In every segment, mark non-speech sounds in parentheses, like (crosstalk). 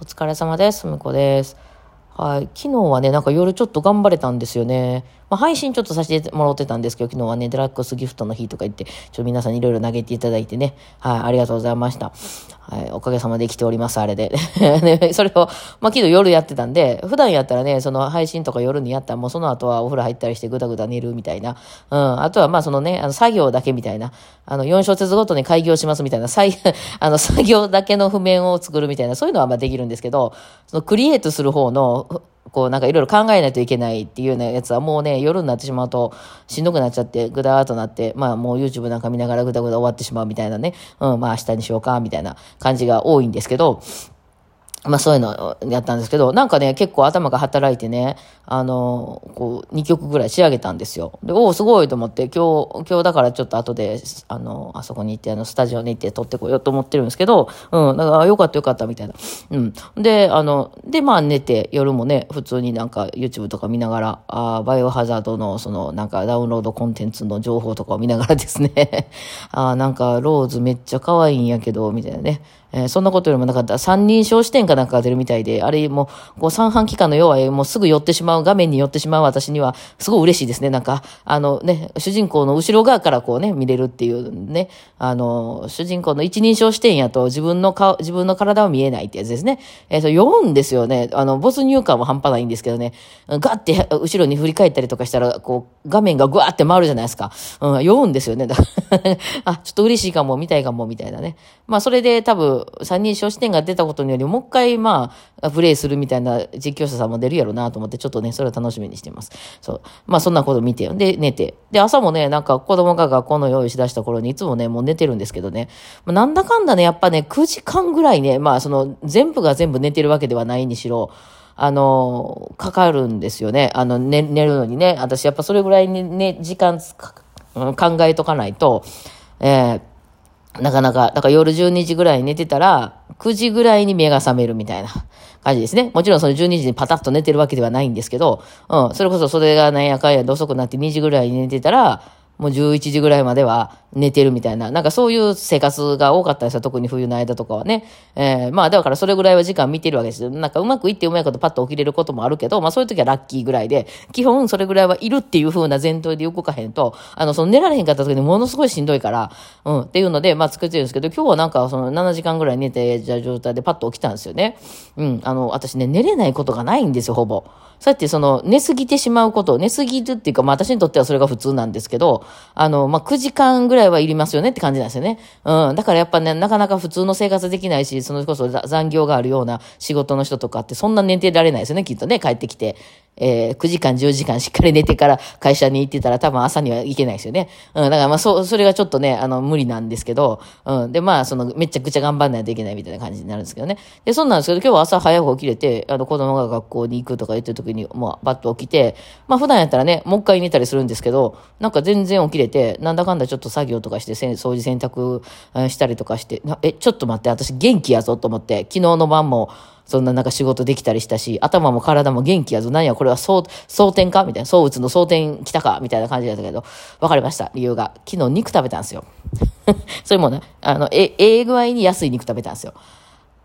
お疲れ様です。むこです。はい。昨日はね、なんか夜ちょっと頑張れたんですよね。まあ、配信ちょっとさせてもらってたんですけど、昨日はね、デラックスギフトの日とか言って、ちょっと皆さんいろいろ投げていただいてね、はい、ありがとうございました。はい、おかげさまで生きております、あれで。(laughs) ね、それを、まあ、昨日夜やってたんで、普段やったらね、その配信とか夜にやったら、もうその後はお風呂入ったりしてぐだぐだ寝るみたいな。うん、あとはまあそのね、あの作業だけみたいな、あの、4小節ごとに開業しますみたいな、(laughs) あの、作業だけの譜面を作るみたいな、そういうのはまあできるんですけど、そのクリエイトする方の、こうなんかいろいろ考えないといけないっていうようなやつはもうね、夜になってしまうとしんどくなっちゃって、ぐだーっとなって、まあもう YouTube なんか見ながらぐだぐだ終わってしまうみたいなね、うん、まあ明日にしようか、みたいな感じが多いんですけど、まあそういうのをやったんですけど、なんかね、結構頭が働いてね、あの、こう、2曲ぐらい仕上げたんですよ。で、おお、すごいと思って、今日、今日だからちょっと後で、あの、あそこに行って、あの、スタジオに行って撮ってこようと思ってるんですけど、うん、だからよかったよかったみたいな。うん。で、あの、で、まあ寝て、夜もね、普通になんか YouTube とか見ながら、あバイオハザードの、その、なんかダウンロードコンテンツの情報とかを見ながらですね、(laughs) あなんかローズめっちゃ可愛いんやけど、みたいなね。えー、そんなことよりもなかった。三人称視点かなんかが出るみたいで、あれも、こう三半期間の弱い、もうすぐ寄ってしまう、画面に寄ってしまう私には、すごい嬉しいですね。なんか、あのね、主人公の後ろ側からこうね、見れるっていうね、あの、主人公の一人称視点やと自分の顔、自分の体は見えないってやつですね。えっ、ー、と、読んですよね。あの、没入感は半端ないんですけどね、ガッて後ろに振り返ったりとかしたら、こう、画面がぐわって回るじゃないですか。うん、読むんですよね。(laughs) あ、ちょっと嬉しいかも、見たいかも、みたいなね。まあ、それで多分、三人称視点が出たことにより、もう一回、まあ、プレイするみたいな実況者さんも出るやろうなと思って、ちょっとね、それを楽しみにしてます。そう。まあ、そんなこと見て、で、寝て。で、朝もね、なんか子供が学校の用意しだした頃に、いつもね、もう寝てるんですけどね。まあ、なんだかんだね、やっぱね、9時間ぐらいね、まあ、その、全部が全部寝てるわけではないにしろ、あの、かかるんですよね。あの、寝、寝るのにね。私、やっぱそれぐらいにね、時間考えとかないと、えー、なかなか、だから夜12時ぐらい寝てたら、9時ぐらいに目が覚めるみたいな感じですね。もちろんその12時にパタッと寝てるわけではないんですけど、うん、それこそそれがなんやかんやで遅くなって2時ぐらいに寝てたら、もう11時ぐらいまでは寝てるみたいな、なんかそういう生活が多かったですよ。特に冬の間とかはね。えー、まあだからそれぐらいは時間見てるわけですよ。なんかうまくいってうまいことパッと起きれることもあるけど、まあそういう時はラッキーぐらいで、基本それぐらいはいるっていう風な前提で動かへんと、あの、その寝られへんかった時にものすごいしんどいから、うん、っていうので、まあ作ってるんですけど、今日はなんかその7時間ぐらい寝て、じゃ状態でパッと起きたんですよね。うん、あの、私ね、寝れないことがないんですよ、ほぼ。そうやってその、寝すぎてしまうこと、寝すぎるっていうか、まあ私にとってはそれが普通なんですけど、あの、まあ9時間ぐらいはいりますよねって感じなんですよね。うん。だからやっぱね、なかなか普通の生活できないし、そのこそ残業があるような仕事の人とかってそんな寝てられないですよね、きっとね、帰ってきて。えー、9時間、10時間しっかり寝てから会社に行ってたら多分朝には行けないですよね。うん、だからまあそ、それがちょっとね、あの、無理なんですけど、うん、で、まあ、その、めちゃくちゃ頑張んないといけないみたいな感じになるんですけどね。で、そんなんですけど、今日は朝早く起きれて、あの、子供が学校に行くとか言ってる時に、もう、バッと起きて、まあ、普段やったらね、もう一回寝たりするんですけど、なんか全然起きれて、なんだかんだちょっと作業とかして、掃除洗濯したりとかして、え、ちょっと待って、私元気やぞと思って、昨日の晩も、そんななんか仕事できたりしたし、頭も体も元気やぞ。何や、これは蒼天か？みたいな。蒼打の蒼天来たか？みたいな感じだったけど、わかりました。理由が。昨日肉食べたんですよ。(laughs) それもね、あの、え、ええ具合に安い肉食べたんですよ。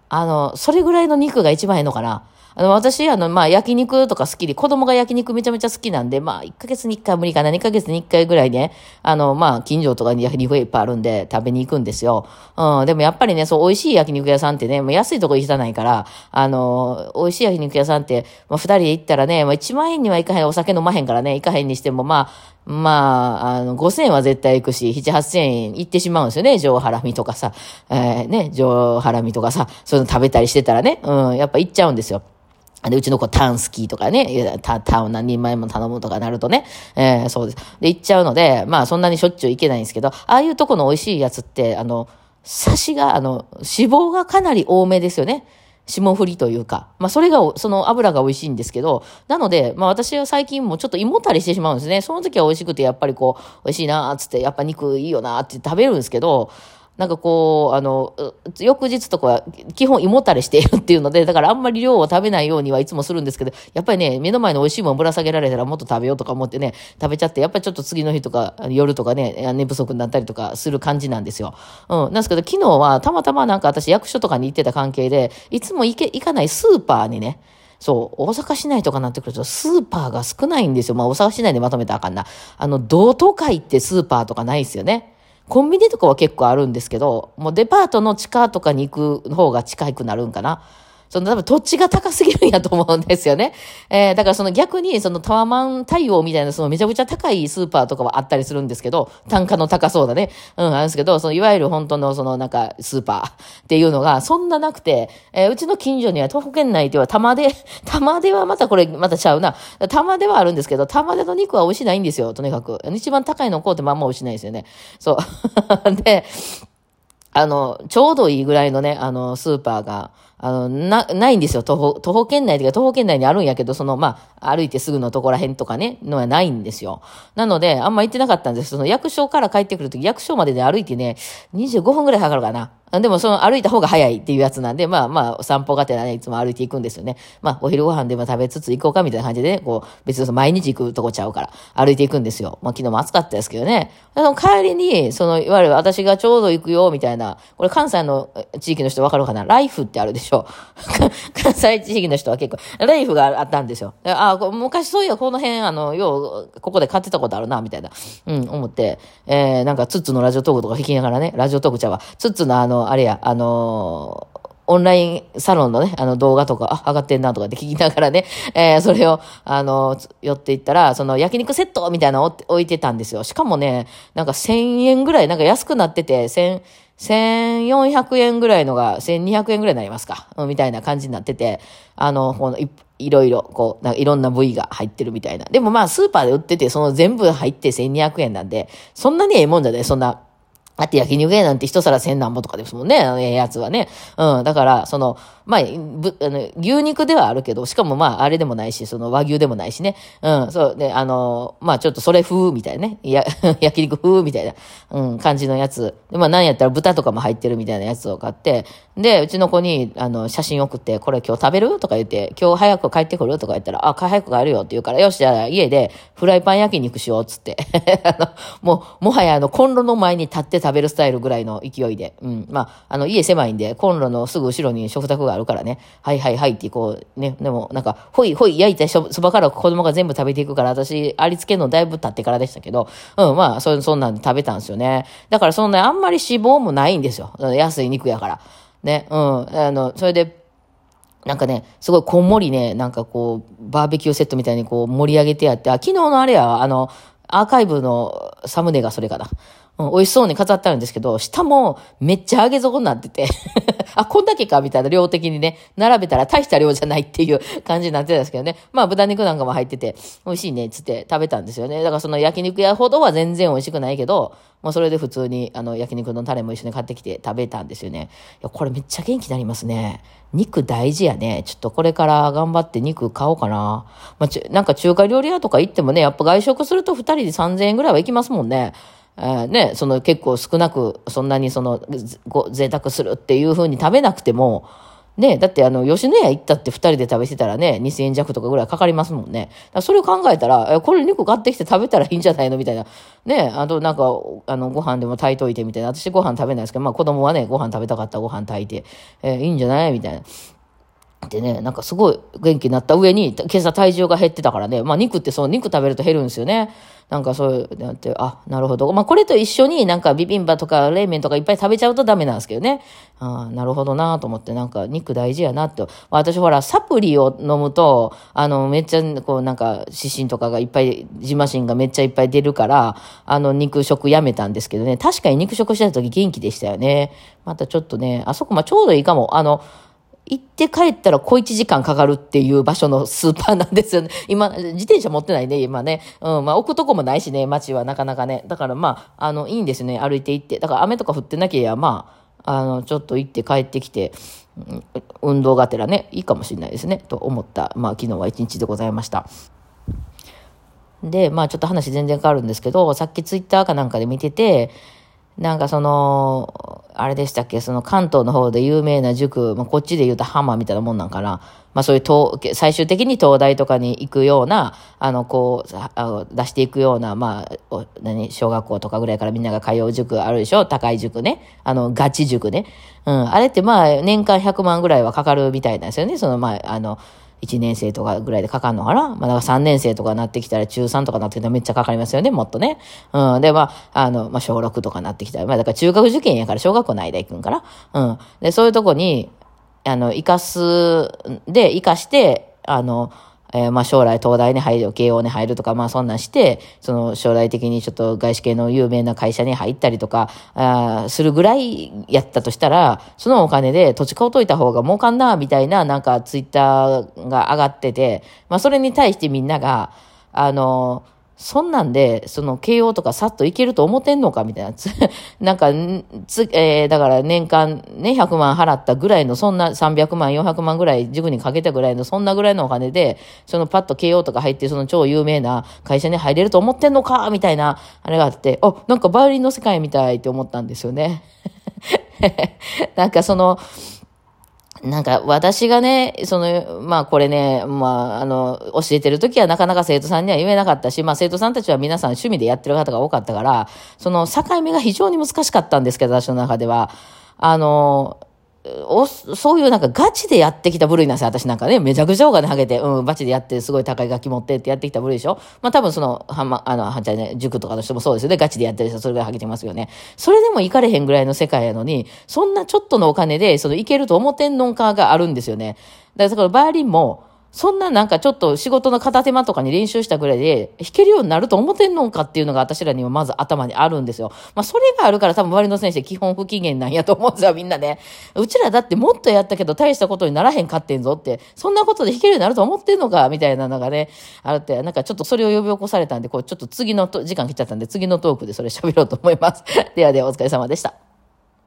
あの、それぐらいの肉が一番ええのかな。あの、私、あの、まあ、焼肉とか好きで、子供が焼肉めちゃめちゃ好きなんで、まあ、1ヶ月に1回無理かな、2ヶ月に1回ぐらいね、あの、まあ、近所とかに焼肉がいっぱいあるんで、食べに行くんですよ。うん、でもやっぱりね、そう、美味しい焼肉屋さんってね、もう安いとこ行かないから、あの、美味しい焼肉屋さんって、まあ、2人で行ったらね、まあ、1万円にはいかへん、お酒飲まへんからね、行かへんにしても、まあ、まあ、あの、5000円は絶対行くし、7、8000円行ってしまうんですよね。上ハラミとかさ、えー、ね、上ハラミとかさ、そういうの食べたりしてたらね、うん、やっぱ行っちゃうんですよ。で、うちの子タンスキーとかね、タタンを何人前も頼むとかなるとね、えー、そうです。で、行っちゃうので、まあそんなにしょっちゅう行けないんですけど、ああいうとこの美味しいやつって、あの、サシが、あの、脂肪がかなり多めですよね。霜降りというか、まあそれが、その油が美味しいんですけど、なので、まあ私は最近もちょっと胃もたりしてしまうんですね。その時は美味しくて、やっぱりこう、美味しいなーつって、やっぱ肉いいよなーって食べるんですけど、なんかこう、あの、翌日とかは基本胃もたれしているっていうので、だからあんまり量を食べないようにはいつもするんですけど、やっぱりね、目の前の美味しいものぶら下げられたらもっと食べようとか思ってね、食べちゃって、やっぱりちょっと次の日とか夜とかね、寝不足になったりとかする感じなんですよ。うん。なんですけど、昨日はたまたまなんか私役所とかに行ってた関係で、いつも行け、行かないスーパーにね、そう、大阪市内とかなってくると、スーパーが少ないんですよ。まあ、大阪市内でまとめたらあかんな。あの、道都会ってスーパーとかないですよね。コンビニとかは結構あるんですけど、もうデパートの地下とかに行く方が近くなるんかな。その多分土地が高すぎるんやと思うんですよね。えー、だからその逆にそのタワマン対応みたいなそのめちゃくちゃ高いスーパーとかはあったりするんですけど、単価の高そうだね。うん、あるんですけど、そのいわゆる本当のそのなんかスーパーっていうのがそんななくて、えー、うちの近所には東北県内では玉で、(laughs) 玉ではまたこれまたちゃうな。玉ではあるんですけど、玉での肉は美味しないんですよ、とにかく。一番高いのこうってまあまあ美味しないですよね。そう。(laughs) で、あの、ちょうどいいぐらいのね、あの、スーパーが、あの、な、ないんですよ。徒歩、徒歩圏内というか、徒歩圏内にあるんやけど、その、まあ、歩いてすぐのとこら辺とかね、のはないんですよ。なので、あんま行ってなかったんです。その役所から帰ってくるとき、役所までで歩いてね、25分ぐらいかかるかな。でもその歩いた方が早いっていうやつなんで、まあまあ散歩がてらね、いつも歩いていくんですよね。まあお昼ご飯でも食べつつ行こうかみたいな感じでね、こう別に毎日行くとこちゃうから歩いていくんですよ。まあ昨日も暑かったですけどね。その帰りに、そのいわゆる私がちょうど行くよみたいな、これ関西の地域の人わかるかな？ライフってあるでしょ。(laughs) 関西地域の人は結構、ライフがあったんですよ。ああ、昔そういやこの辺あの、よう、ここで買ってたことあるな、みたいな。うん、思って、えー、なんかツッツのラジオトークとか聞きながらね、ラジオトークちゃうわ。ツッツのあの、あれや、あのオンラインサロンのね、あの動画とか、あ、上がってんなとかって聞きながらね、(laughs) えー、それを、あの、寄っていったら、その焼肉セットみたいなのを置いてたんですよ。しかもね、なんか1000円ぐらい、なんか安くなってて、1000、1400円ぐらいのが1200円ぐらいになりますか、みたいな感じになってて、あの、このい、いろいろ、こう、なんかいろんな部位が入ってるみたいな。でもまあ、スーパーで売ってて、その全部入って1200円なんで、そんなにええもんじゃない、そんな、あって焼肉屋なんて一皿千何本とかですもんね、あの、ええやつはね。うん。だから、その、まあ、ぶ、あの、牛肉ではあるけど、しかもまあ、あれでもないし、その和牛でもないしね。うん、そう。で、あの、まあ、ちょっとそれ風みたいなね。や、(laughs) 焼肉風みたいな、うん、感じのやつ。で、まあ、なんやったら豚とかも入ってるみたいなやつを買って、で、うちの子に、あの、写真送って、これ今日食べる？とか言って、今日早く帰ってくる？とか言ったら、あ、早く帰るよって言うから、よし、じゃあ家でフライパン焼肉しようっつって。(laughs) あの、もう、もはやあの、コンロの前に立って食べるスタイルぐらいの勢いで。うん。まあ、あの、家狭いんで、コンロのすぐ後ろに食卓があるからね。はいはいはいってこう、ね、でもなんか、ほいほい焼いたそばから子供が全部食べていくから、私、ありつけるのだいぶ経ってからでしたけど、うん、まあ、そ、そんなん食べたんですよね。だからそんな、あんまり脂肪もないんですよ。安い肉やから。ね、うん、あの、それで、なんかね、すごいこんもりね、なんかこう、バーベキューセットみたいにこう盛り上げてやって、あ、昨日のあれや、あの、アーカイブのサムネがそれかな。美味しそうに飾ってあるんですけど、下もめっちゃ揚げ底になってて (laughs) あ、こんだけかみたいな量的にね、並べたら大した量じゃないっていう感じになってたんですけどね。まあ豚肉なんかも入ってて、美味しいねっつって食べたんですよね。だからその焼肉屋ほどは全然美味しくないけど、もうそれで普通にあの焼肉のタレも一緒に買ってきて食べたんですよね。いや、これめっちゃ元気になりますね。肉大事やね。ちょっとこれから頑張って肉買おうかな。まあ、ちなんか中華料理屋とか行ってもね、やっぱ外食すると2人で3000円ぐらいは行きますもんね。え、ね、その結構少なく、そんなにその、ご、贅沢するっていう風に食べなくても、ね、だってあの、吉野家行ったって二人で食べてたらね、2000円弱とかぐらいかかりますもんね。それを考えたら、これ肉買ってきて食べたらいいんじゃないの？みたいな。ね、あとなんか、あの、ご飯でも炊いといてみたいな。私ご飯食べないですけど、まあ子供はね、ご飯食べたかったらご飯炊いて、えー、いいんじゃない？みたいな。でね、なんかすごい元気になった上に、今朝体重が減ってたからね、まあ肉ってその肉食べると減るんですよね。なんかそういう、なって、あ、なるほど。まあこれと一緒になんかビビンバとか冷麺とかいっぱい食べちゃうとダメなんですけどね。ああなるほどなと思って、なんか肉大事やなって。私ほら、サプリを飲むと、あの、めっちゃ、こうなんか、指針とかがいっぱい、ジマシンがめっちゃいっぱい出るから、あの、肉食やめたんですけどね。確かに肉食してた時元気でしたよね。またちょっとね、あそこ、まあちょうどいいかも。あの、行って帰ったら小一時間かかるっていう場所のスーパーなんですよね。(laughs) 今、自転車持ってないね、今ね。うん、まあ置くとこもないしね、街はなかなかね。だからまあ、あの、いいんですね、歩いて行って。だから雨とか降ってなきゃ、まあ、あの、ちょっと行って帰ってきて、運動がてらね、いいかもしれないですね、と思った、まあ昨日は一日でございました。で、まあちょっと話全然変わるんですけど、さっきツイッターかなんかで見てて、なんかその、あれでしたっけ、その関東の方で有名な塾、まあ、こっちで言うとハマみたいなもんなんかな。まあそういう東、最終的に東大とかに行くような、あの、こう、あ出していくような、まあ、何、小学校とかぐらいからみんなが通う塾あるでしょ？高い塾ね。あの、ガチ塾ね。うん。あれってまあ、年間100万ぐらいはかかるみたいなんですよね。その、まあ、あの、1年生とかぐらいでかかるのかな？まあ、だから3年生とかなってきたら中3とかなってきたらめっちゃかかりますよね、もっとね。うん。で、まあ、あの、まあ、小6とかなってきたら、まあ、だから中学受験やから小学校の間行くんからうん。で、そういうとこに、あの、生かす、で、生かして、あの、えー、まあ将来東大に入る、慶応に入るとか、まあそんなんして、その将来的にちょっと外資系の有名な会社に入ったりとか、あするぐらいやったとしたら、そのお金で土地買うといた方が儲かんな、みたいななんかツイッターが上がってて、まあそれに対してみんなが、あの、そんなんで、その、慶応とかさっといけると思ってんのかみたいな。(laughs) なんか、つ、えー、だから年間ね、100万払ったぐらいの、そんな300万、400万ぐらい塾にかけたぐらいの、そんなぐらいのお金で、そのパッと慶応とか入って、その超有名な会社に入れると思ってんのかみたいな、あれがあって、あ、なんかバイオリンの世界みたいって思ったんですよね。(laughs) なんかその、なんか私がね、その、まあこれね、まああの、教えてる時はなかなか生徒さんには言えなかったし、まあ生徒さんたちは皆さん趣味でやってる方が多かったから、その境目が非常に難しかったんですけど、私の中では。あの、お、そういうなんかガチでやってきた部類なんですよ。私なんかね、めちゃくちゃお金はげて、うん、バチでやって、すごい高い楽器持ってってやってきた部類でしょまあ多分その、はま、あの、はんちゃんね、塾とかの人もそうですよね。ガチでやってる人それぐらいはげてますよね。それでも行かれへんぐらいの世界やのに、そんなちょっとのお金で、その行けると思ってんのんかがあるんですよね。だから、バーリンも、そんななんかちょっと仕事の片手間とかに練習したぐらいで弾けるようになると思ってんのかっていうのが私らにはまず頭にあるんですよ。まあそれがあるから多分周りの先生基本不機嫌なんやと思うんですよ、みんなね。うちらだってもっとやったけど大したことにならへんかってんぞって、そんなことで弾けるようになると思ってんのかみたいなのがね、あるって、なんかちょっとそれを呼び起こされたんで、こうちょっと次の時間来ちゃったんで次のトークでそれ喋ろうと思います。(laughs) ではではお疲れ様でした。